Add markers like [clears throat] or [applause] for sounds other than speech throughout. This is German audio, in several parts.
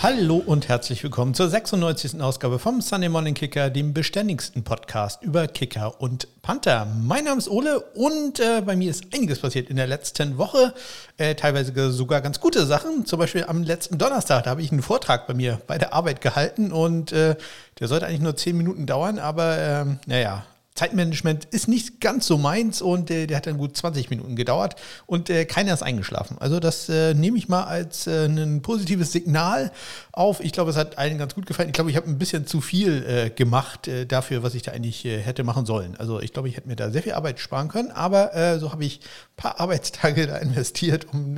Hallo und herzlich willkommen zur 96. Ausgabe vom Sunday Morning Kicker, dem beständigsten Podcast über Kicker und Panther. Mein Name ist Ole und äh, bei mir ist einiges passiert in der letzten Woche. Äh, teilweise sogar ganz gute Sachen. Zum Beispiel am letzten Donnerstag, da habe ich einen Vortrag bei mir bei der Arbeit gehalten und äh, der sollte eigentlich nur 10 Minuten dauern, aber ähm, naja, Zeitmanagement ist nicht ganz so meins und äh, der hat dann gut 20 Minuten gedauert und äh, keiner ist eingeschlafen. Also das äh, nehme ich mal als äh, ein positives Signal auf. Ich glaube, es hat allen ganz gut gefallen. Ich glaube, ich habe ein bisschen zu viel äh, gemacht äh, dafür, was ich da eigentlich hätte machen sollen. Also ich glaube, ich hätte mir da sehr viel Arbeit sparen können, aber so habe ich ein paar Arbeitstage [laughs] da investiert, um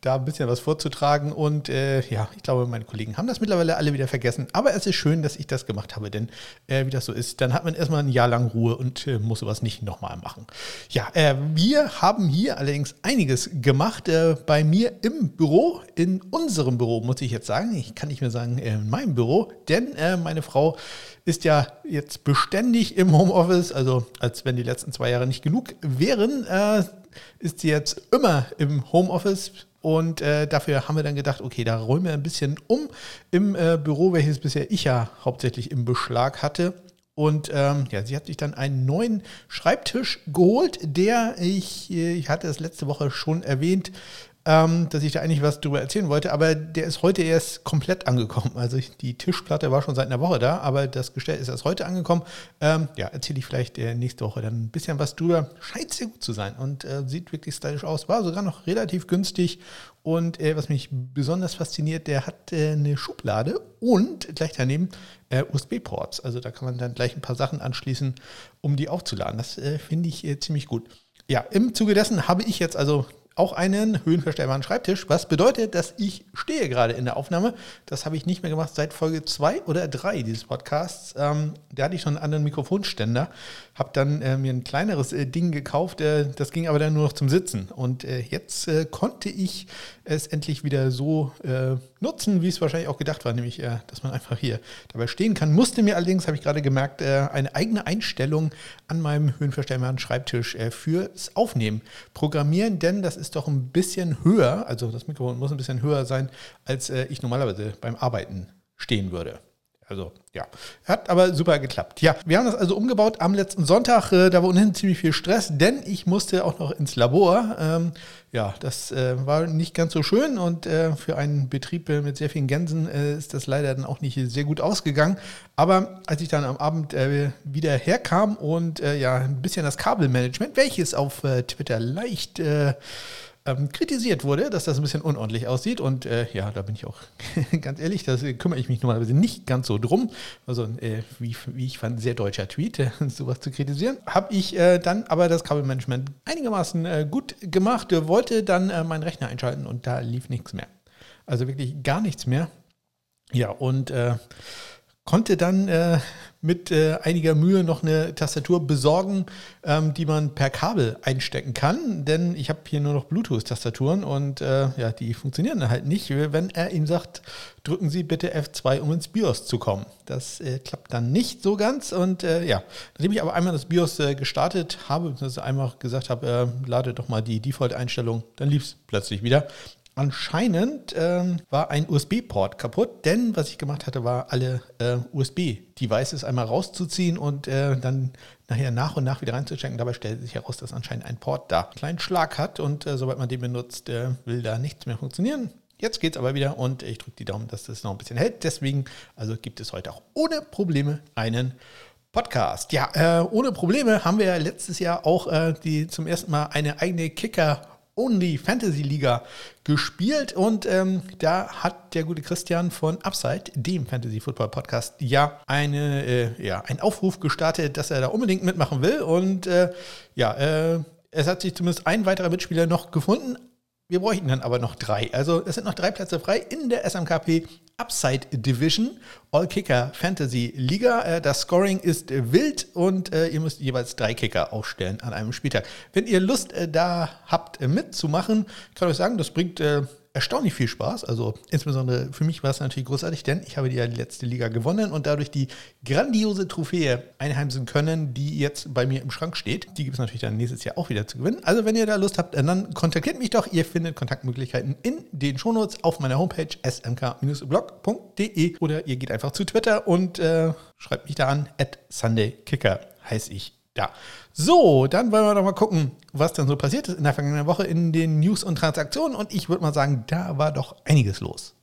da ein bisschen was vorzutragen. Und äh, ja, ich glaube, meine Kollegen haben das mittlerweile alle wieder vergessen. Aber es ist schön, dass ich das gemacht habe, denn äh, wie das so ist, dann hat man erstmal ein Jahr lang Ruhe und äh, muss sowas nicht nochmal machen. Ja, äh, wir haben hier allerdings einiges gemacht äh, bei mir im Büro, in unserem Büro, muss ich jetzt sagen. Ich kann nicht mehr sagen, in meinem Büro, denn äh, meine Frau ist ja jetzt beständig im Homeoffice, also als wenn die letzten zwei Jahre nicht genug wären, ist sie jetzt immer im Homeoffice und äh, dafür haben wir dann gedacht, okay, da räumen wir ein bisschen um im äh, Büro, welches bisher ich ja hauptsächlich im Beschlag hatte. Und ähm, ja, sie hat sich dann einen neuen Schreibtisch geholt, der ich, äh, ich hatte es letzte Woche schon erwähnt, ähm, dass ich da eigentlich was drüber erzählen wollte, aber der ist heute erst komplett angekommen. Also die Tischplatte war schon seit einer Woche da, aber das Gestell ist erst heute angekommen. Ähm, ja, erzähle ich vielleicht äh, nächste Woche dann ein bisschen was drüber. Scheint sehr gut zu sein und äh, sieht wirklich stylisch aus. War sogar noch relativ günstig und äh, was mich besonders fasziniert, der hat äh, eine Schublade und gleich daneben äh, USB-Ports. Also da kann man dann gleich ein paar Sachen anschließen, um die aufzuladen. Das äh, finde ich äh, ziemlich gut. Ja, im Zuge dessen habe ich jetzt also auch einen höhenverstellbaren Schreibtisch, was bedeutet, dass ich stehe gerade in der Aufnahme. Das habe ich nicht mehr gemacht seit Folge 2 oder 3 dieses Podcasts. Ähm, da hatte ich schon einen anderen Mikrofonständer, habe dann äh, mir ein kleineres äh, Ding gekauft, äh, das ging aber dann nur noch zum Sitzen. Und äh, jetzt äh, konnte ich es endlich wieder so äh, nutzen, wie es wahrscheinlich auch gedacht war, nämlich, dass man einfach hier dabei stehen kann. Musste mir allerdings, habe ich gerade gemerkt, eine eigene Einstellung an meinem höhenverstellbaren Schreibtisch fürs Aufnehmen programmieren, denn das ist ist doch ein bisschen höher, also das Mikrofon muss ein bisschen höher sein, als äh, ich normalerweise beim Arbeiten stehen würde. Also ja, hat aber super geklappt. Ja, wir haben das also umgebaut am letzten Sonntag. Äh, da war ohnehin ziemlich viel Stress, denn ich musste auch noch ins Labor. Ähm, ja, das äh, war nicht ganz so schön und äh, für einen Betrieb äh, mit sehr vielen Gänsen äh, ist das leider dann auch nicht sehr gut ausgegangen. Aber als ich dann am Abend äh, wieder herkam und ja, ein bisschen das Kabelmanagement, welches auf Twitter leicht ähm, kritisiert wurde, dass das ein bisschen unordentlich aussieht. Und äh, ja, da bin ich auch [laughs] ganz ehrlich, da kümmere ich mich normalerweise nicht ganz so drum. Also, äh, wie, wie, ich fand, sehr deutscher Tweet, äh, [laughs] sowas zu kritisieren. Habe ich äh, dann aber das Kabelmanagement einigermaßen äh, gut gemacht, wollte dann äh, meinen Rechner einschalten und da lief nichts mehr. Also wirklich gar nichts mehr. Ja, und konnte dann äh, mit äh, einiger Mühe noch eine Tastatur besorgen, ähm, die man per Kabel einstecken kann. Denn ich habe hier nur noch Bluetooth-Tastaturen und äh, ja, die funktionieren halt nicht, wenn er ihm sagt, drücken Sie bitte F2, um ins BIOS zu kommen. Das äh, klappt dann nicht so ganz. Und äh, ja, nachdem ich aber einmal das BIOS äh, gestartet habe, also einmal gesagt habe, lade doch mal die Default-Einstellung, dann lief es plötzlich wieder. Anscheinend ähm, war ein USB-Port kaputt, denn was ich gemacht hatte, war alle äh, USB-Devices einmal rauszuziehen und äh, dann nachher nach und nach wieder reinzustecken. Dabei stellt sich heraus, dass anscheinend ein Port da einen kleinen Schlag hat und äh, sobald man den benutzt, äh, will da nichts mehr funktionieren. Jetzt geht es aber wieder und ich drücke die Daumen, dass das noch ein bisschen hält. Deswegen also gibt es heute auch ohne Probleme einen Podcast. Ja, äh, ohne Probleme haben wir letztes Jahr auch äh, die zum ersten Mal eine eigene Kicker- Only Fantasy Liga gespielt und ähm, da hat der gute Christian von Upside, dem Fantasy Football Podcast, ja, eine, äh, ja einen Aufruf gestartet, dass er da unbedingt mitmachen will und äh, ja, äh, es hat sich zumindest ein weiterer Mitspieler noch gefunden. Wir bräuchten dann aber noch drei. Also es sind noch drei Plätze frei in der SMKP Upside Division, All Kicker Fantasy Liga. Äh, das Scoring ist wild und äh, ihr müsst jeweils drei Kicker aufstellen an einem Spieltag. Wenn ihr Lust äh, da habt mitzumachen, kann ich euch sagen, das bringt erstaunlich viel Spaß. Also insbesondere für mich war es natürlich großartig, denn ich habe die, letzte Liga gewonnen und dadurch die grandiose Trophäe einheimsen können, die jetzt bei mir im Schrank steht. Die gibt es natürlich dann nächstes Jahr auch wieder zu gewinnen. Also wenn ihr da Lust habt, dann kontaktiert mich doch. Ihr findet Kontaktmöglichkeiten in den Shownotes auf meiner Homepage smk-blog.de oder ihr geht einfach zu Twitter und äh, schreibt mich da an. At SundayKicker heiße ich da. So, dann wollen wir doch mal gucken, was dann so passiert ist in der vergangenen Woche in den News und Transaktionen. Und ich würde mal sagen, da war doch einiges los.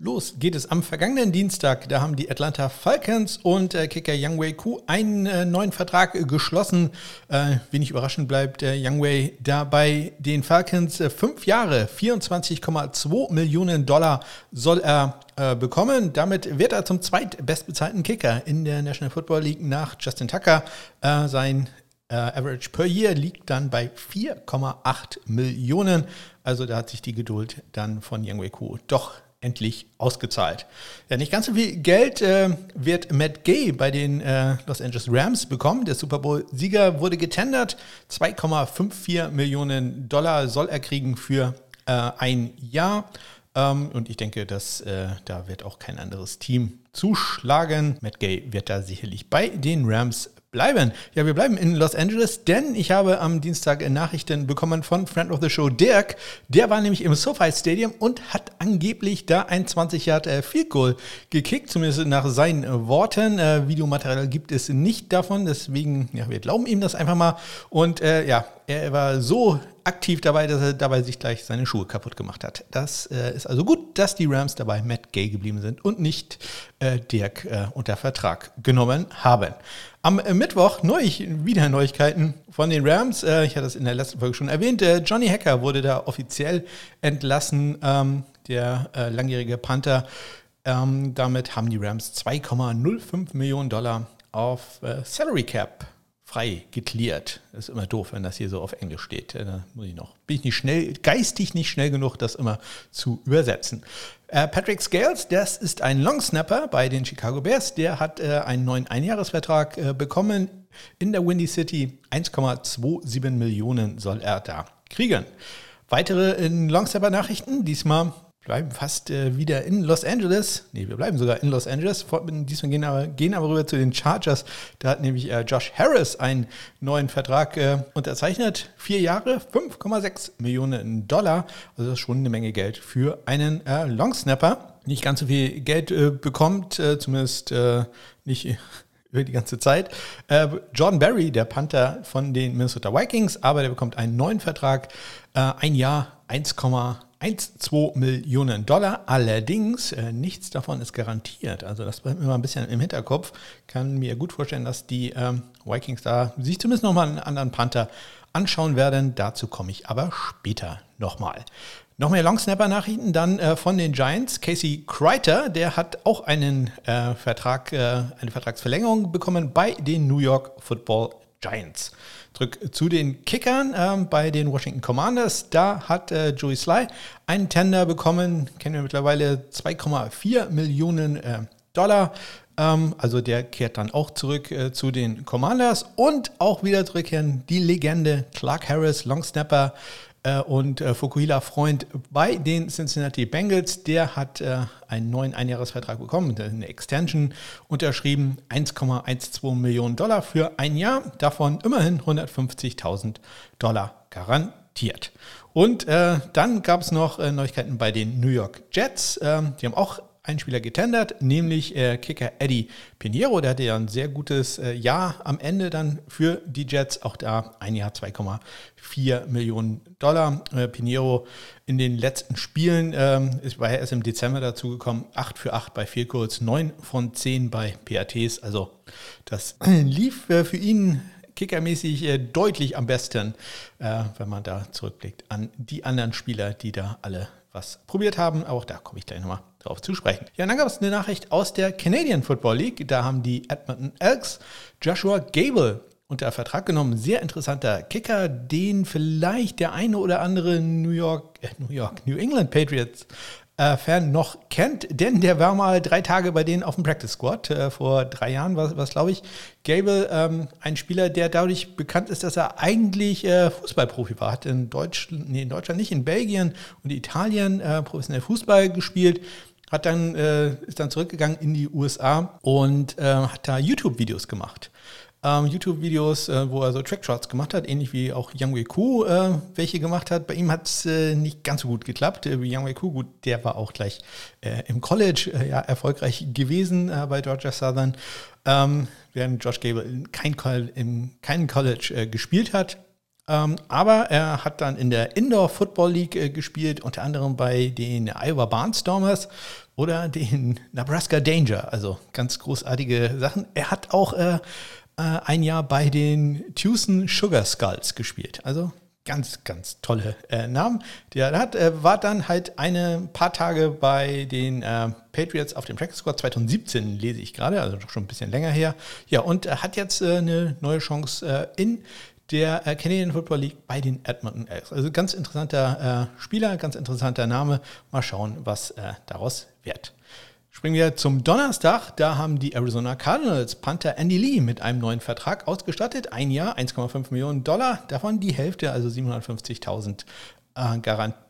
Los geht es am vergangenen Dienstag. Da haben die Atlanta Falcons und äh, Kicker Youngway Ku einen äh, neuen Vertrag äh, geschlossen. Äh, wenig überraschend bleibt äh, Youngway da bei den Falcons. Äh, fünf Jahre, 24,2 Millionen Dollar soll er äh, bekommen. Damit wird er zum zweitbestbezahlten Kicker in der National Football League nach Justin Tucker. sein Average per Year liegt dann bei 4,8 Millionen. Also da hat sich die Geduld dann von Youngway Ku doch endlich ausgezahlt. Ja, nicht ganz so viel Geld äh, wird Matt Gay bei den äh, Los Angeles Rams bekommen. Der Super Bowl-Sieger wurde getendert. 2,54 Millionen Dollar soll er kriegen für äh, ein Jahr. Ähm, und ich denke, dass äh, da wird auch kein anderes Team zuschlagen. Matt Gay wird da sicherlich bei den Rams bleiben. Ja, wir bleiben in Los Angeles, denn ich habe am Dienstag Nachrichten bekommen von Friend of the Show Dirk. Der war nämlich im SoFi Stadium und hat angeblich da ein 20 Yard äh, Field Goal gekickt, zumindest nach seinen Worten. Äh, Videomaterial gibt es nicht davon, deswegen, ja, wir glauben ihm das einfach mal. Und äh, ja, er war so aktiv dabei, dass er dabei sich gleich seine Schuhe kaputt gemacht hat. Das äh, ist also gut, dass die Rams dabei Matt Gay geblieben sind und nicht äh, Dirk äh, unter Vertrag genommen haben. Am äh, Mittwoch neu, wieder Neuigkeiten von den Rams. Äh, ich hatte es in der letzten Folge schon erwähnt. Äh, Johnny Hacker wurde da offiziell entlassen, ähm, der langjährige Panther. Ähm, damit haben die Rams 2,05 Millionen Dollar auf Salary Cap frei geklärt. Das ist immer doof, wenn das hier so auf Englisch steht. Da muss ich noch, bin ich nicht schnell, geistig nicht schnell genug, das immer zu übersetzen. Äh, Patrick Scales, das ist ein Longsnapper bei den Chicago Bears. Der hat äh, einen neuen Einjahresvertrag äh, bekommen in der Windy City. 1,27 Millionen soll er da kriegen. Weitere Longsnapper-Nachrichten, diesmal bleiben fast äh, wieder in Los Angeles. Ne, wir bleiben sogar in Los Angeles. Diesmal gehen aber, gehen aber rüber zu den Chargers. Da hat nämlich äh, Josh Harris einen neuen Vertrag äh, unterzeichnet. Vier Jahre, 5,6 Millionen Dollar. Also das ist schon eine Menge Geld für einen äh, Longsnapper. Nicht ganz so viel Geld äh, bekommt, äh, zumindest nicht [laughs] über die ganze Zeit. Jordan Berry, der Panther von den Minnesota Vikings, aber der bekommt einen neuen Vertrag. ein Jahr, 1,8 1,2 Millionen Dollar. Allerdings, äh, nichts davon ist garantiert. Also das bleibt mir mal ein bisschen im Hinterkopf. Kann mir gut vorstellen, dass die ähm, Vikings da sich zumindest nochmal einen anderen Panther anschauen werden. Dazu komme ich aber später nochmal. Noch mehr Longsnapper-Nachrichten dann äh, von den Giants. Casey Kreiter, der hat auch einen äh, Vertrag, äh, eine Vertragsverlängerung bekommen bei den New York Football Giants. Zurück zu den Kickern ähm, bei den Washington Commanders. Da hat äh, Joey Sly einen Tender bekommen, kennen wir mittlerweile 2,4 Millionen äh, Dollar. Ähm, also der kehrt dann auch zurück äh, zu den Commanders und auch wieder zurückkehren die Legende Clark Harris, Long Snapper äh, und äh, Fukuhila Freund bei den Cincinnati Bengals. Der hat äh, einen neuen Einjahresvertrag bekommen, eine Extension unterschrieben, 1,12 Millionen Dollar für ein Jahr, davon immerhin 150.000 Dollar garantiert. Und äh, dann gab es noch äh, Neuigkeiten bei den New York Jets. Ähm, die haben auch einen Spieler getendert, nämlich äh, Kicker Eddie Pinheiro. Der hatte ja ein sehr gutes äh, Jahr am Ende dann für die Jets. Auch da ein Jahr 2,4 Millionen Dollar. Äh, Pinheiro in den letzten Spielen ähm, ist, war er erst im Dezember dazu gekommen. 8 für 8 bei Goals, 9 von 10 bei PATs. Also das [clears throat] lief äh, für ihn kickermäßig äh, deutlich am besten, äh, wenn man da zurückblickt an die anderen Spieler, die da alle was probiert haben. Auch da komme ich gleich nochmal drauf zu sprechen. Ja, dann gab es eine Nachricht aus der Canadian Football League. Da haben die Edmonton Elks Joshua Gable unter Vertrag genommen. Sehr interessanter Kicker, den vielleicht der eine oder andere New York, äh, New York, New England Patriots Fan noch kennt, denn der war mal drei Tage bei denen auf dem Practice Squad. Äh, vor drei Jahren war es, glaube ich. Gable, ähm, ein Spieler, der dadurch bekannt ist, dass er eigentlich äh, Fußballprofi war. Hat in Deutschland, nee, in Deutschland nicht, in Belgien und Italien äh, professionell Fußball gespielt hat dann, äh, ist dann zurückgegangen in die USA und äh, hat da YouTube-Videos gemacht ähm, YouTube-Videos, äh, wo er so Trackshots gemacht hat, ähnlich wie auch Yang Wei Ku äh, welche gemacht hat. Bei ihm hat es äh, nicht ganz so gut geklappt äh, wie Yang Wei Ku. Gut, der war auch gleich äh, im College äh, ja, erfolgreich gewesen bei Georgia Southern, ähm, während Josh Gable kein, in keinem College gespielt hat. Ähm, aber er hat dann in der Indoor Football League gespielt, unter anderem bei den Iowa Barnstormers oder den Nebraska Danger. Also ganz großartige Sachen. Er hat auch äh, ein Jahr bei den Tucson Sugar Skulls gespielt. Also ganz, ganz tolle äh, Namen. Der hat, äh, war dann halt eine paar Tage bei den äh, Patriots auf dem Practice Squad 2017, lese ich gerade, also schon ein bisschen länger her. Ja, und er hat jetzt äh, eine neue Chance äh, in der äh, Canadian Football League bei den Edmonton Elks. Also ganz interessanter Spieler, ganz interessanter Name. Mal schauen, was daraus wird. Springen wir zum Donnerstag. Da haben die Arizona Cardinals Panther Andy Lee mit einem neuen Vertrag ausgestattet. Ein Jahr, 1,5 Millionen Dollar. Davon die Hälfte, also 750.000 äh, garantiert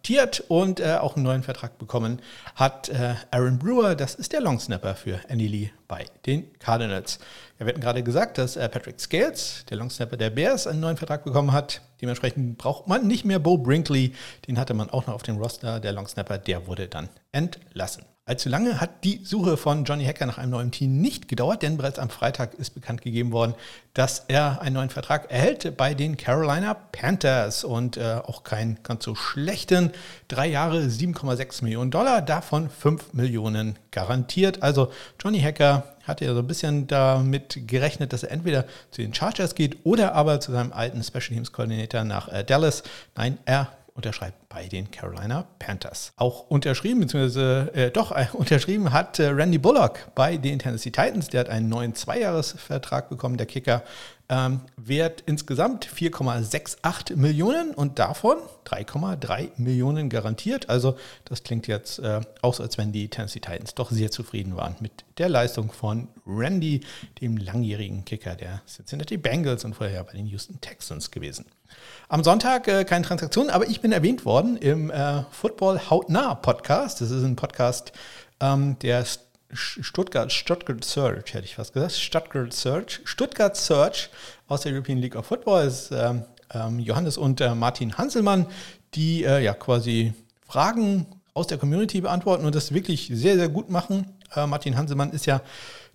und äh, auch einen neuen Vertrag bekommen hat äh, Aaron Brewer. Das ist der Longsnapper für Andy Lee bei den Cardinals. Wir hatten gerade gesagt, dass äh, Patrick Scales, der Longsnapper der Bears, einen neuen Vertrag bekommen hat. Dementsprechend braucht man nicht mehr Bo Brinkley. Den hatte man auch noch auf dem Roster. Der Longsnapper, der wurde dann entlassen. Allzu lange hat die Suche von Johnny Hacker nach einem neuen Team nicht gedauert, denn bereits am Freitag ist bekannt gegeben worden, dass er einen neuen Vertrag erhält bei den Carolina Panthers und äh, auch keinen ganz so schlechten. Drei Jahre 7,6 Millionen Dollar, davon 5 Millionen garantiert. Also Johnny Hacker hatte ja so ein bisschen damit gerechnet, dass er entweder zu den Chargers geht oder aber zu seinem alten Special Teams Koordinator nach äh, Dallas. Nein, er unterschreibt bei den Carolina Panthers. Auch unterschrieben, beziehungsweise äh, doch äh, unterschrieben hat äh, Randy Bullock bei den Tennessee Titans. Der hat einen neuen Zweijahresvertrag bekommen, der Kicker. Ähm, wert insgesamt 4,68 Millionen und davon 3,3 Millionen garantiert. Also das klingt jetzt äh, auch als wenn die Tennessee Titans doch sehr zufrieden waren mit der Leistung von Randy, dem langjährigen Kicker der Cincinnati Bengals und vorher bei den Houston Texans gewesen. Am Sonntag äh, keine Transaktion, aber ich bin erwähnt worden im äh, Football Hautnah Podcast. Das ist ein Podcast, ähm, der Stuttgart, Stuttgart Search, hätte ich fast gesagt. Stuttgart Search. Stuttgart Search aus der European League of Football ist ähm, ähm, Johannes und äh, Martin Hanselmann, die äh, ja quasi Fragen aus der Community beantworten und das wirklich sehr, sehr gut machen. Äh, Martin Hanselmann ist ja,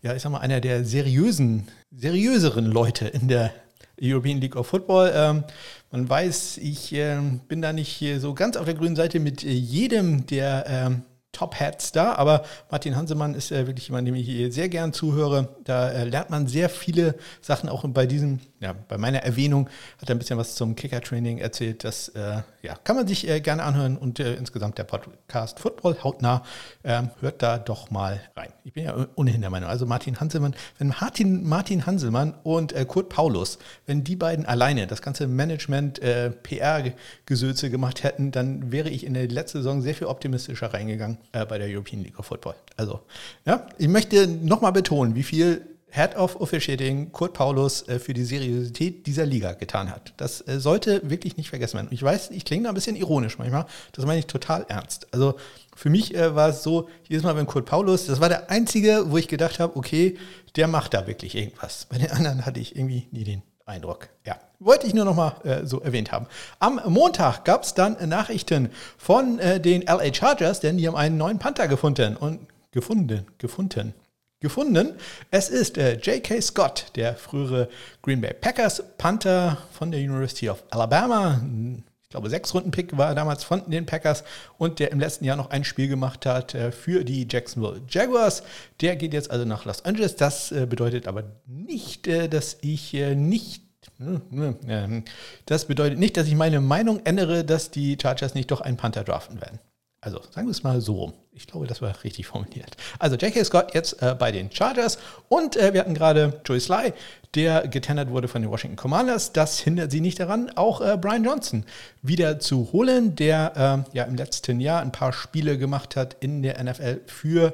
ja, ich sag mal, einer der seriösen, seriöseren Leute in der European League of Football. Ähm, man weiß, ich äh, bin da nicht so ganz auf der grünen Seite mit jedem der ähm, Top-Hats da, aber Martin Hansemann ist äh, wirklich jemand, dem ich sehr gern zuhöre. Da äh, lernt man sehr viele Sachen, auch bei diesem, ja, bei meiner Erwähnung hat er ein bisschen was zum Kicker-Training erzählt. Das äh, ja, kann man sich äh, gerne anhören und äh, insgesamt der Podcast Football hautnah ähm, hört da doch mal rein. Ich bin ja ohnehin der Meinung, also Martin Hanselmann, wenn Martin, Martin Hanselmann und äh, Kurt Paulus, wenn die beiden alleine das ganze Management, PR-Gesülze gemacht hätten, dann wäre ich in der letzten Saison sehr viel optimistischer reingegangen äh, bei der European League of Football. Also, ja, ich möchte nochmal betonen, wie viel Head of Officiating Kurt Paulus äh, für die Seriosität dieser Liga getan hat. Das äh, sollte wirklich nicht vergessen werden. Ich weiß, ich klinge da ein bisschen ironisch manchmal, das meine ich total ernst. Also für mich äh, war es so, jedes Mal, wenn Kurt Paulus, das war der einzige, wo ich gedacht habe, okay, der macht da wirklich irgendwas. Bei den anderen hatte ich irgendwie nie den Eindruck. Ja, wollte ich nur noch mal äh, so erwähnt haben. Am Montag gab es dann Nachrichten von äh, den LA Chargers, denn die haben einen neuen Panther gefunden und gefunden, gefunden, gefunden. Es ist äh, J.K. Scott, der frühere Green Bay Packers Panther von der University of Alabama. Ich glaube, sechs Runden Pick war er damals von den Packers und der im letzten Jahr noch ein Spiel gemacht hat äh, für die Jacksonville Jaguars. Der geht jetzt also nach Los Angeles. Das äh, bedeutet aber nicht, äh, dass ich nicht das bedeutet nicht, dass ich meine Meinung ändere, dass die Chargers nicht doch einen Panther draften werden. Also sagen wir es mal so rum. Ich glaube, das war richtig formuliert. Also J.K. Scott jetzt äh, bei den Chargers und äh, wir hatten gerade Joey Sly, der getendert wurde von den Washington Commanders. Das hindert sie nicht daran, auch äh, Brian Johnson wieder zu holen, der äh, ja im letzten Jahr ein paar Spiele gemacht hat in der NFL für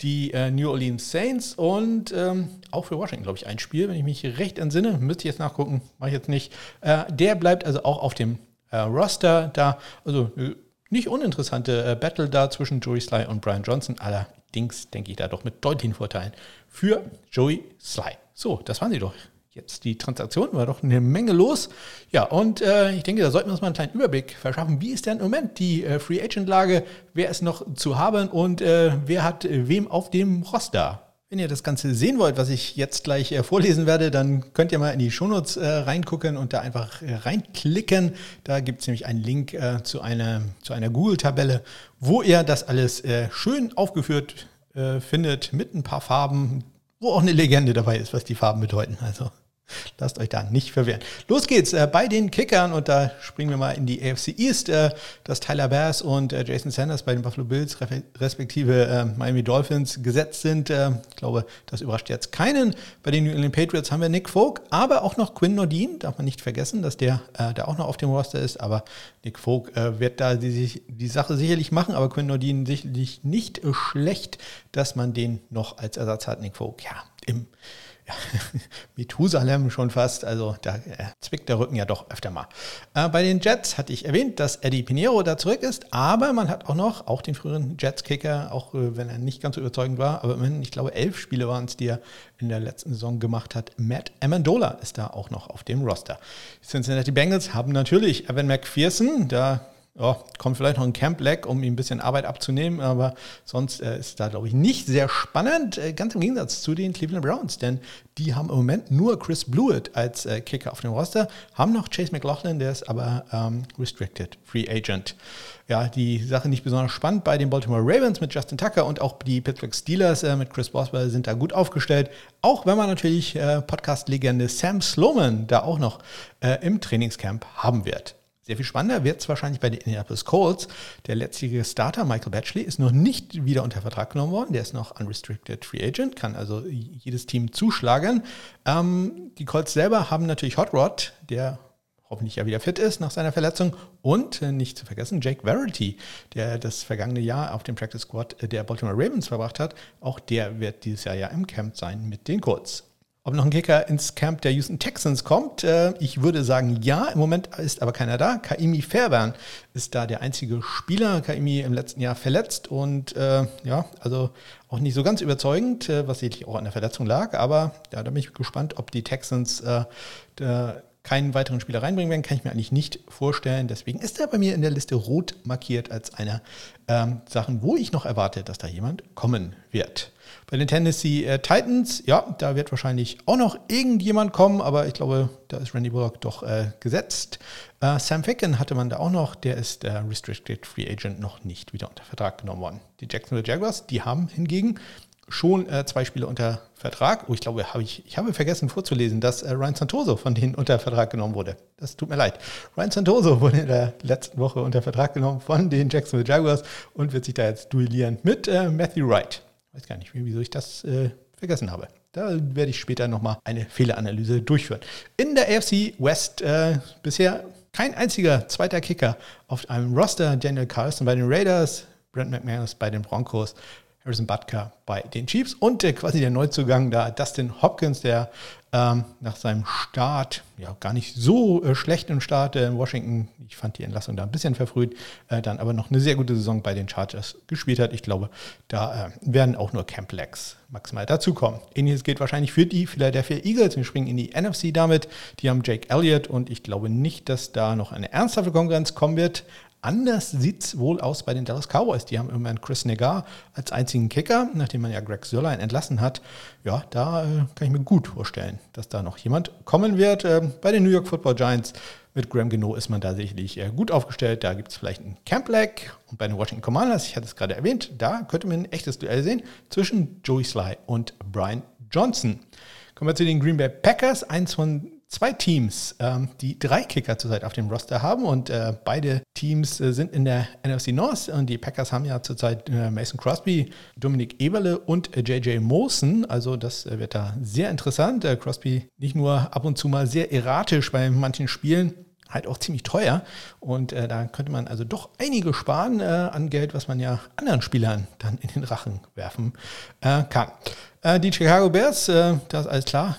die äh, New Orleans Saints und ähm, auch für Washington, glaube ich, ein Spiel, wenn ich mich recht entsinne. Müsste ich jetzt nachgucken, mache ich jetzt nicht. Äh, der bleibt also auch auf dem Roster da. Also nicht uninteressante äh, Battle da zwischen Joey Sly und Brian Johnson. Allerdings denke ich da doch mit deutlichen Vorteilen für Joey Sly. So, das waren sie doch. Jetzt die Transaktion war doch eine Menge los. Ja, und äh, ich denke, da sollten wir uns mal einen kleinen Überblick verschaffen. Wie ist denn im Moment die äh, Free Agent Lage? Wer ist noch zu haben und äh, wer hat äh, wem auf dem Roster? Wenn ihr das Ganze sehen wollt, was ich jetzt gleich äh, vorlesen werde, dann könnt ihr mal in die Shownotes äh, reingucken und da einfach äh, reinklicken. Da gibt es nämlich einen Link äh, zu einer, zu einer Google-Tabelle, wo ihr das alles schön aufgeführt findet mit ein paar Farben, wo auch eine Legende dabei ist, was die Farben bedeuten. Also Lasst euch da nicht verwehren. Los geht's äh, bei den Kickern und da springen wir mal in die AFC East, äh, dass Tyler Bass und äh, Jason Sanders bei den Buffalo Bills respektive äh, Miami Dolphins gesetzt sind. Äh, ich glaube, das überrascht jetzt keinen. Bei den New England Patriots haben wir Nick Folk, aber auch noch Quinn Nordin. Darf man nicht vergessen, dass der äh, da auch noch auf dem Roster ist. Aber Nick Folk wird da die, die, Sache sicherlich machen, aber Quinn Nordin sicherlich nicht schlecht, dass man den noch als Ersatz hat. Nick Folk, ja, im [laughs] Methusalem schon fast, also da äh, zwickt der Rücken ja doch öfter mal. Äh, bei den Jets hatte ich erwähnt, dass Eddie Pinheiro da zurück ist, aber man hat auch noch, auch den früheren Jets-Kicker, auch äh, wenn er nicht ganz so überzeugend war, aber immerhin, ich glaube, elf Spiele waren es, die er in der letzten Saison gemacht hat. Matt Amendola ist da auch noch auf dem Roster. Cincinnati Bengals haben natürlich Evan McPherson, da ja, kommt vielleicht noch ein Camp Leg, um ihm ein bisschen Arbeit abzunehmen, aber sonst äh, ist da, glaube ich, nicht sehr spannend. Äh, ganz im Gegensatz zu den Cleveland Browns, denn die haben im Moment nur Chris Blewett als äh, Kicker auf dem Roster, haben noch Chase McLaughlin, der ist aber ähm, Restricted Free Agent. Ja, die Sache nicht besonders spannend bei den Baltimore Ravens mit Justin Tucker und auch die Pittsburgh Steelers äh, mit Chris Boswell sind da gut aufgestellt. Auch wenn man natürlich äh, Podcast-Legende Sam Sloman da auch noch äh, im Trainingscamp haben wird. Sehr viel spannender wird es wahrscheinlich bei den Indianapolis Colts. Der letztjährige Starter Michael Batchley ist noch nicht wieder unter Vertrag genommen worden. Der ist noch unrestricted free agent, kann also jedes Team zuschlagen. Ähm, die Colts selber haben natürlich Hot Rod, der hoffentlich ja wieder fit ist nach seiner Verletzung. Und äh, nicht zu vergessen, Jake Verity, der das vergangene Jahr auf dem Practice Squad der Baltimore Ravens verbracht hat. Auch der wird dieses Jahr ja im Camp sein mit den Colts. Ob noch ein Kicker ins Camp der Houston Texans kommt, äh, ich würde sagen ja. Im Moment ist aber keiner da. Kaimi Fairbairn ist da der einzige Spieler. Kaimi im letzten Jahr verletzt und äh, ja, also auch nicht so ganz überzeugend, äh, was sicherlich auch an der Verletzung lag. Aber ja, da bin ich gespannt, ob die Texans äh, keinen weiteren Spieler reinbringen werden, kann ich mir eigentlich nicht vorstellen. Deswegen ist er bei mir in der Liste rot markiert als einer ähm, Sachen, wo ich noch erwarte, dass da jemand kommen wird. Bei den Tennessee äh, Titans, ja, da wird wahrscheinlich auch noch irgendjemand kommen, aber ich glaube, da ist Randy Bullock doch äh, gesetzt. Äh, Sam Ficken hatte man da auch noch, der ist der Restricted Free Agent noch nicht wieder unter Vertrag genommen worden. Die Jacksonville Jaguars, die haben hingegen schon äh, zwei Spiele unter Vertrag. Oh, ich glaube, hab ich, ich habe vergessen vorzulesen, dass äh, Ryan Santoso von denen unter Vertrag genommen wurde. Das tut mir leid. Ryan Santoso wurde in der letzten Woche unter Vertrag genommen von den Jacksonville Jaguars und wird sich da jetzt duellieren mit äh, Matthew Wright. Weiß gar nicht, wieso ich das äh, vergessen habe. Da werde ich später nochmal eine Fehleranalyse durchführen. In der AFC West äh, bisher kein einziger zweiter Kicker auf einem Roster. Daniel Carlson bei den Raiders, Brent McManus bei den Broncos, Harrison Butker bei den Chiefs und äh, quasi der Neuzugang da, Dustin Hopkins, der ähm, nach seinem Start, ja gar nicht so äh, schlechten Start in Washington, ich fand die Entlassung da ein bisschen verfrüht, äh, dann aber noch eine sehr gute Saison bei den Chargers gespielt hat. Ich glaube, da äh, werden auch nur Camp Legs maximal dazukommen. Ähnliches gilt wahrscheinlich für die Philadelphia Eagles. Wir springen in die NFC damit. Die haben Jake Elliott und ich glaube nicht, dass da noch eine ernsthafte Konkurrenz kommen wird. Anders sieht es wohl aus bei den Dallas Cowboys. Die haben Moment Chris Negar als einzigen Kicker, nachdem man ja Greg Sörlein entlassen hat. Ja, da äh, kann ich mir gut vorstellen, dass da noch jemand kommen wird. Äh, bei den New York Football Giants mit Graham Geno ist man da sicherlich äh, gut aufgestellt. Da gibt es vielleicht einen Camp Leg. Und bei den Washington Commanders, ich hatte es gerade erwähnt, da könnte man ein echtes Duell sehen zwischen Joey Sly und Brian Johnson. Kommen wir zu den Green Bay Packers, eins von zwei Teams, ähm, die drei Kicker zurzeit auf dem Roster haben und äh, beide Teams äh, sind in der NFC North und die Packers haben ja zurzeit äh, Mason Crosby, Dominik Eberle und JJ Mosen. Also das wird da sehr interessant. Crosby nicht nur ab und zu mal sehr erratisch bei manchen Spielen, halt auch ziemlich teuer. Und äh, da könnte man also doch einige sparen äh, an Geld, was man ja anderen Spielern dann in den Rachen werfen äh, kann. die Chicago Bears, das ist alles klar.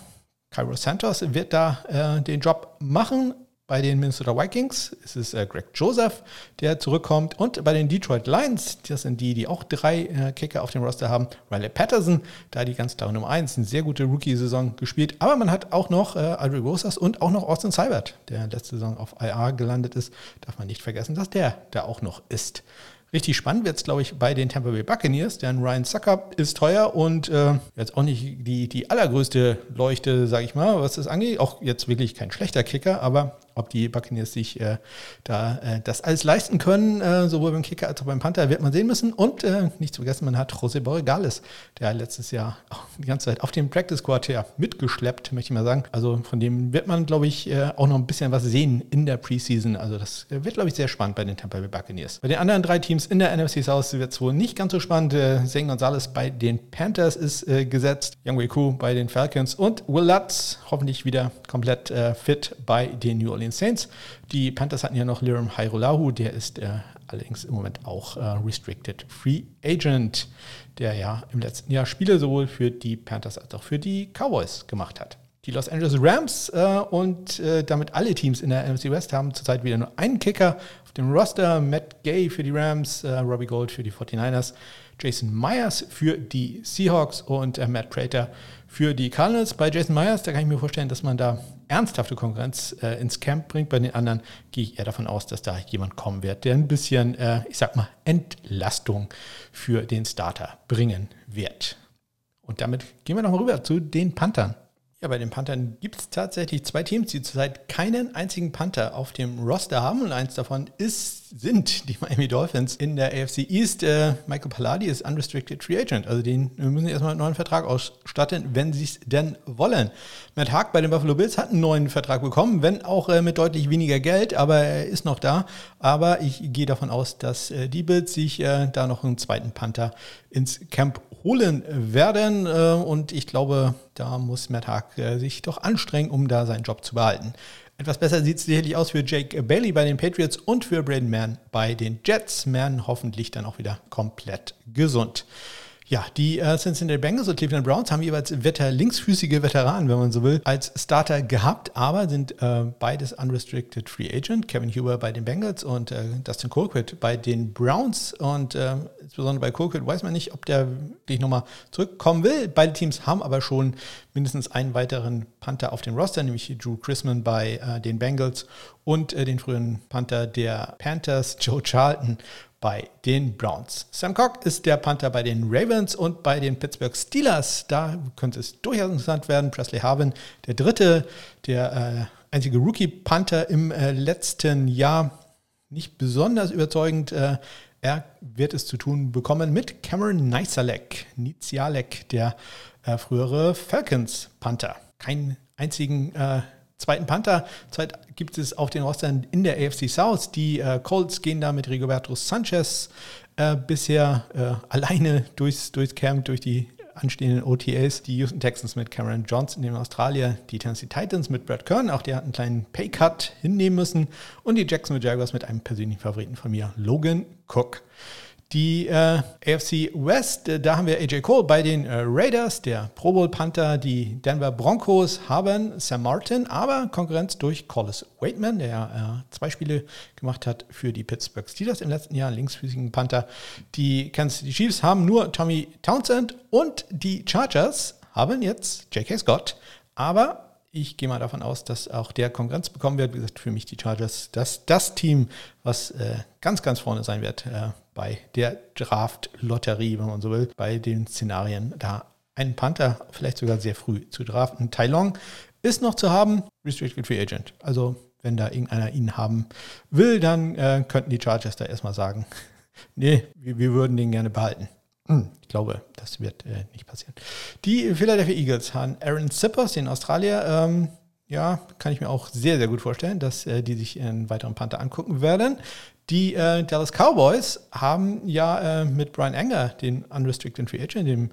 Cairo Santos wird da äh, den Job machen. Bei den Minnesota Vikings ist es äh, Greg Joseph, der zurückkommt. Und bei den Detroit Lions, das sind die, die auch drei äh, Kicker auf dem Roster haben, Riley Patterson, da die ganz klare Nummer 1, eine sehr gute Rookie-Saison gespielt. Aber man hat auch noch äh, Aldrich Rosas und auch noch Austin Seibert, der letzte Saison auf IR gelandet ist. Darf man nicht vergessen, dass der da auch noch ist. Richtig spannend wird es, glaube ich, bei den Tampa Bay Buccaneers, denn Ryan Sucker ist teuer und äh, jetzt auch nicht die, die allergrößte Leuchte, sage ich mal, was das angeht. Auch jetzt wirklich kein schlechter Kicker, aber ob die Buccaneers sich äh, da äh, das alles leisten können, äh, sowohl beim Kicker als auch beim Panther, wird man sehen müssen. Und äh, nicht zu vergessen, man hat José Borregales, der letztes Jahr die ganze Zeit auf dem Practice Squad her mitgeschleppt, möchte ich mal sagen. Also von dem wird man, glaube ich, äh, auch noch ein bisschen was sehen in der Preseason. Also das äh, wird, glaube ich, sehr spannend bei den Tampa Bay Buccaneers. Bei den anderen drei Teams in der NFC South wird es wohl nicht ganz so spannend. Äh, Zane Gonzalez bei den Panthers ist gesetzt, Young Wei Koo bei den Falcons und Will Lutz hoffentlich wieder komplett fit bei den New Orleans Saints. Die Panthers hatten ja noch Liram Hairolahu, der ist äh, allerdings im Moment auch äh, Restricted Free Agent, der ja im letzten Jahr Spiele sowohl für die Panthers als auch für die Cowboys gemacht hat. Die Los Angeles Rams äh, und äh, damit alle Teams in der NFC West haben zurzeit wieder nur einen Kicker auf dem Roster. Matt Gay für die Rams, äh, Robbie Gold für die 49ers, Jason Myers für die Seahawks und äh, Matt Prater für die Cardinals. Bei Jason Myers, da kann ich mir vorstellen, dass man da ernsthafte Konkurrenz äh, ins Camp bringt. Bei den anderen gehe ich eher davon aus, dass da jemand kommen wird, der ein bisschen, äh, ich sag mal, Entlastung für den Starter bringen wird. Und damit gehen wir nochmal rüber zu den Panthern. Ja, bei den Panthern gibt es tatsächlich zwei Teams, die zurzeit keinen einzigen Panther auf dem Roster haben. Und eins davon ist, sind die Miami Dolphins in der AFC East. Äh, Michael Palladi ist Unrestricted Free Agent. Also den müssen erstmal einen neuen Vertrag ausstatten, wenn sie es denn wollen. Matt Haag bei den Buffalo Bills hat einen neuen Vertrag bekommen, wenn auch äh, mit deutlich weniger Geld, aber er ist noch da. Aber ich gehe davon aus, dass äh, die Bills sich äh, da noch einen zweiten Panther ins Camp holen werden. Äh, und ich glaube, da muss Mertag äh, sich doch anstrengen, um da seinen Job zu behalten. Etwas besser sieht es sicherlich aus für Jake Bailey bei den Patriots und für Braden Mann bei den Jets. Mann hoffentlich dann auch wieder komplett gesund. Ja, die äh, Cincinnati Bengals und Cleveland Browns haben jeweils Vetter, linksfüßige Veteranen, wenn man so will, als Starter gehabt, aber sind äh, beides unrestricted Free Agent. Kevin Huber bei den Bengals und äh, Dustin Colquitt bei den Browns. Und äh, insbesondere bei Colquitt weiß man nicht, ob der wirklich nochmal zurückkommen will. Beide Teams haben aber schon mindestens einen weiteren Panther auf dem Roster, nämlich Drew Chrisman bei äh, den Bengals und äh, den früheren Panther der Panthers, Joe Charlton bei den Browns. Sam Cock ist der Panther bei den Ravens und bei den Pittsburgh Steelers. Da könnte es durchaus interessant werden. Presley Harvin, der dritte, der äh, einzige Rookie-Panther im äh, letzten Jahr. Nicht besonders überzeugend. Äh, er wird es zu tun bekommen mit Cameron Nisalek, Nizialek, der äh, frühere Falcons-Panther. Keinen einzigen äh, zweiten Panther. Zeit gibt es auf den Rostern in der AFC South. Die äh, Colts gehen da mit Rigoberto Sanchez äh, bisher äh, alleine [laughs] durchs, durchs Camp, durch die anstehenden OTAs. Die Houston Texans mit Cameron Johnson, in Australien. Die Tennessee Titans mit Brad Kern, auch der hat einen kleinen Paycut hinnehmen müssen. Und die Jacksonville Jaguars mit einem persönlichen Favoriten von mir, Logan Cook. Die äh, AFC West, äh, da haben wir AJ Cole bei den äh, Raiders, der Pro Bowl Panther. Die Denver Broncos haben Sam Martin, aber Konkurrenz durch Collis Waitman, der äh, zwei Spiele gemacht hat für die Pittsburgh Steelers im letzten Jahr, linksfüßigen Panther. Die Kansas City Chiefs haben nur Tommy Townsend und die Chargers haben jetzt J.K. Scott, aber ich gehe mal davon aus, dass auch der Konkurrenz bekommen wird. Wie gesagt, für mich die Chargers das, das Team, was äh, ganz, ganz vorne sein wird äh, bei der Draft-Lotterie, wenn man so will, bei den Szenarien, da einen Panther vielleicht sogar sehr früh zu draften. Tai Long ist noch zu haben, Restricted Free Agent. Also wenn da irgendeiner ihn haben will, dann äh, könnten die Chargers da erstmal sagen, [laughs] nee, wir, wir würden den gerne behalten. Hm, ich glaube, das wird äh, nicht passieren. Die Philadelphia Eagles haben Aaron Zippers, den Australier, ähm, ja, kann ich mir auch sehr, sehr gut vorstellen, dass äh, die sich einen weiteren Panther angucken werden. Die äh, Dallas Cowboys haben ja äh, mit Brian Anger, den Unrestricted Free Agent, dem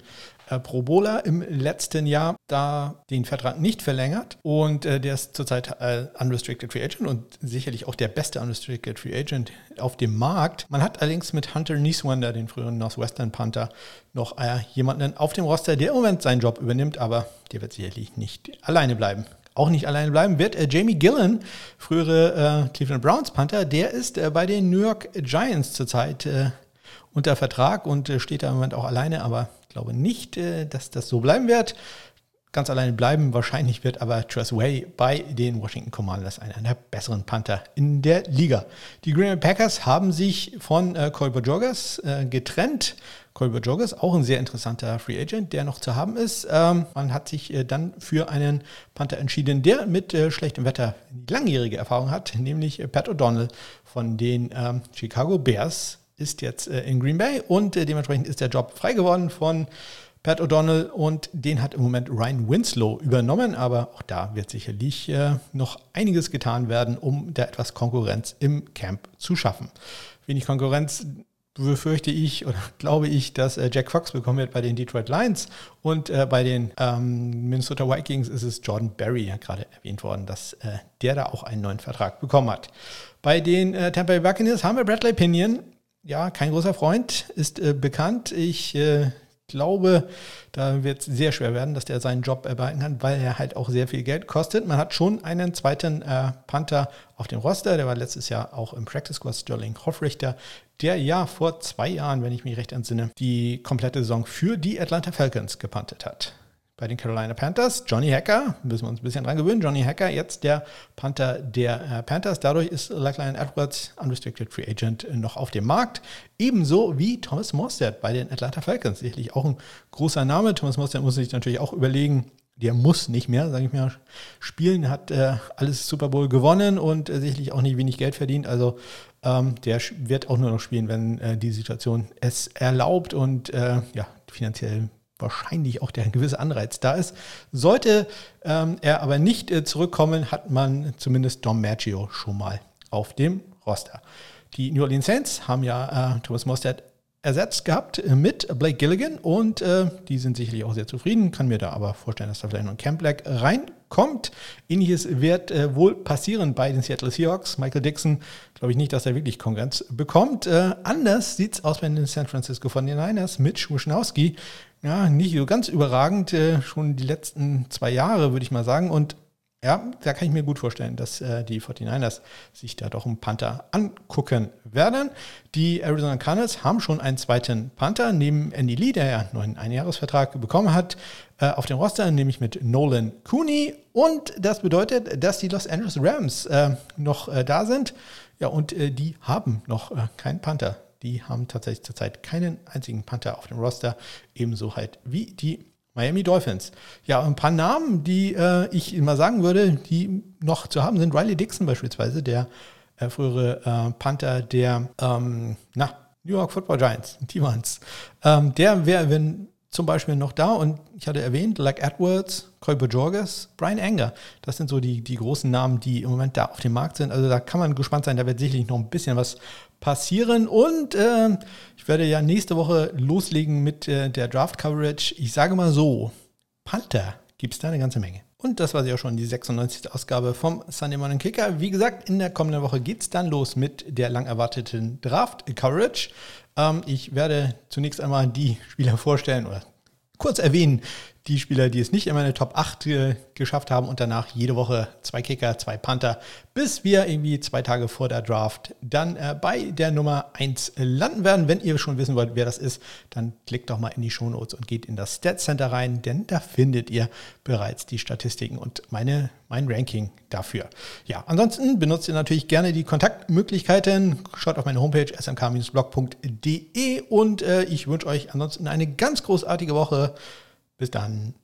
äh, Pro Bowler im letzten Jahr, da den Vertrag nicht verlängert. Und äh, der ist zurzeit äh, Unrestricted Free Agent und sicherlich auch der beste Unrestricted Free Agent auf dem Markt. Man hat allerdings mit Hunter Nieswander, den früheren Northwestern Panther, noch äh, jemanden auf dem Roster, der im Moment seinen Job übernimmt, aber der wird sicherlich nicht alleine bleiben auch nicht alleine bleiben wird. Äh, Jamie Gillen, frühere äh, Cleveland Browns Panther, der ist äh, bei den New York Giants zurzeit äh, unter Vertrag und äh, steht da im Moment auch alleine, aber ich glaube nicht, äh, dass das so bleiben wird. Ganz alleine bleiben wahrscheinlich wird aber Tress Way bei den Washington Commanders einer der besseren Panther in der Liga. Die Green Bay Packers haben sich von äh, Colbert Joggers getrennt. Colbert Joggers, auch ein sehr interessanter Free Agent, der noch zu haben ist. Ähm, man hat sich äh, dann für einen Panther entschieden, der mit äh, schlechtem Wetter langjährige Erfahrung hat, nämlich äh, Pat O'Donnell von den ähm, Chicago Bears ist jetzt äh, in Green Bay und äh, dementsprechend ist der Job frei geworden von Pat O'Donnell und den hat im Moment Ryan Winslow übernommen, aber auch da wird sicherlich äh, noch einiges getan werden, um da etwas Konkurrenz im Camp zu schaffen. Wenig Konkurrenz befürchte ich oder [laughs] glaube ich, dass äh, Jack Fox bekommen wird bei den Detroit Lions und äh, bei den ähm, Minnesota Vikings ist es Jordan Berry, gerade erwähnt worden, dass äh, der da auch einen neuen Vertrag bekommen hat. Bei den äh, Tampa Bay Buccaneers haben wir Bradley Pinion, ja, kein großer Freund, ist äh, bekannt. Ich äh, glaube, da wird es sehr schwer werden, dass der seinen Job erbehalten kann, weil er halt auch sehr viel Geld kostet. Man hat schon einen zweiten äh, Panther auf dem Roster, der war letztes Jahr auch im Practice Squad Sterling Hoffrichter, der ja vor zwei Jahren, wenn ich mich recht entsinne, die komplette Saison für die Atlanta Falcons gepantet hat bei den Carolina Panthers. Johnny Hacker, müssen wir uns ein bisschen dran gewöhnen. Johnny Hacker, jetzt der Panther der äh, Panthers. Dadurch ist Lachlan Edwards, Unrestricted Free Agent, noch auf dem Markt. Ebenso wie Thomas Morstead bei den Atlanta Falcons. Sicherlich auch ein großer Name. Thomas Morstead muss sich natürlich auch überlegen, der muss nicht mehr, sage ich mal, spielen, hat äh, alles Super Bowl gewonnen und äh, sicherlich auch nicht wenig Geld verdient. Also ähm, der wird auch nur noch spielen, wenn äh, die Situation es erlaubt und äh, ja, finanziell wahrscheinlich auch der gewisse Anreiz da ist. Sollte ähm, er aber nicht äh, zurückkommen, hat man zumindest Dom Maggio schon mal auf dem Roster. Die New Orleans Saints haben ja äh, Thomas Mostert ersetzt gehabt äh, mit Blake Gilligan und äh, die sind sicherlich auch sehr zufrieden. Kann mir da aber vorstellen, dass da vielleicht noch ein Camp Black reinkommt. Ähnliches wird äh, wohl passieren bei den Seattle Seahawks. Michael Dixon, glaube ich nicht, dass er wirklich Konkurrenz bekommt. Äh, anders sieht es aus bei den San Francisco von den Niners mit Schmuschnowski ja, nicht so ganz überragend, äh, schon die letzten zwei Jahre, würde ich mal sagen. Und ja, da kann ich mir gut vorstellen, dass äh, die 49ers sich da doch einen Panther angucken werden. Die Arizona Cardinals haben schon einen zweiten Panther neben Andy Lee, der ja einen neuen Einjahresvertrag bekommen hat, äh, auf dem Roster, nämlich mit Nolan Cooney. Und das bedeutet, dass die Los Angeles Rams äh, noch äh, da sind. Ja, und äh, die haben noch äh, keinen Panther die haben tatsächlich zurzeit keinen einzigen Panther auf dem Roster, ebenso halt wie die Miami Dolphins. Ja, ein paar Namen, die ich immer sagen würde, die noch zu haben sind. Riley Dixon beispielsweise, der frühere Panther der ähm, na, New York Football Giants, [laughs] die waren ähm, Der wäre, wenn zum Beispiel noch da und ich hatte erwähnt, like Edwards, Kolbe Jorges, Brian Anger. Das sind so die, die großen Namen, die im Moment da auf dem Markt sind. Also da kann man gespannt sein, da wird sicherlich noch ein bisschen was passieren. Und äh, ich werde ja nächste Woche loslegen mit äh, der Draft-Coverage. Ich sage mal so, Panther gibt es da eine ganze Menge. Und das war ja schon die 96. Ausgabe vom Sunday Morning Kicker. Wie gesagt, in der kommenden Woche geht es dann los mit der lang erwarteten Draft-Coverage. Ähm, ich werde zunächst einmal die Spieler vorstellen oder kurz erwähnen, die Spieler, die es nicht in meine Top 8 äh, geschafft haben und danach jede Woche zwei Kicker, zwei Panther, bis wir irgendwie zwei Tage vor der Draft dann äh, bei der Nummer 1 landen werden. Wenn ihr schon wissen wollt, wer das ist, dann klickt doch mal in die Shownotes und geht in das Stat Center rein, denn da findet ihr bereits die Statistiken und meine, mein Ranking dafür. Ja, ansonsten benutzt ihr natürlich gerne die Kontaktmöglichkeiten. Schaut auf meine Homepage smk-blog.de und äh, ich wünsche euch ansonsten eine ganz großartige Woche. Bis dann.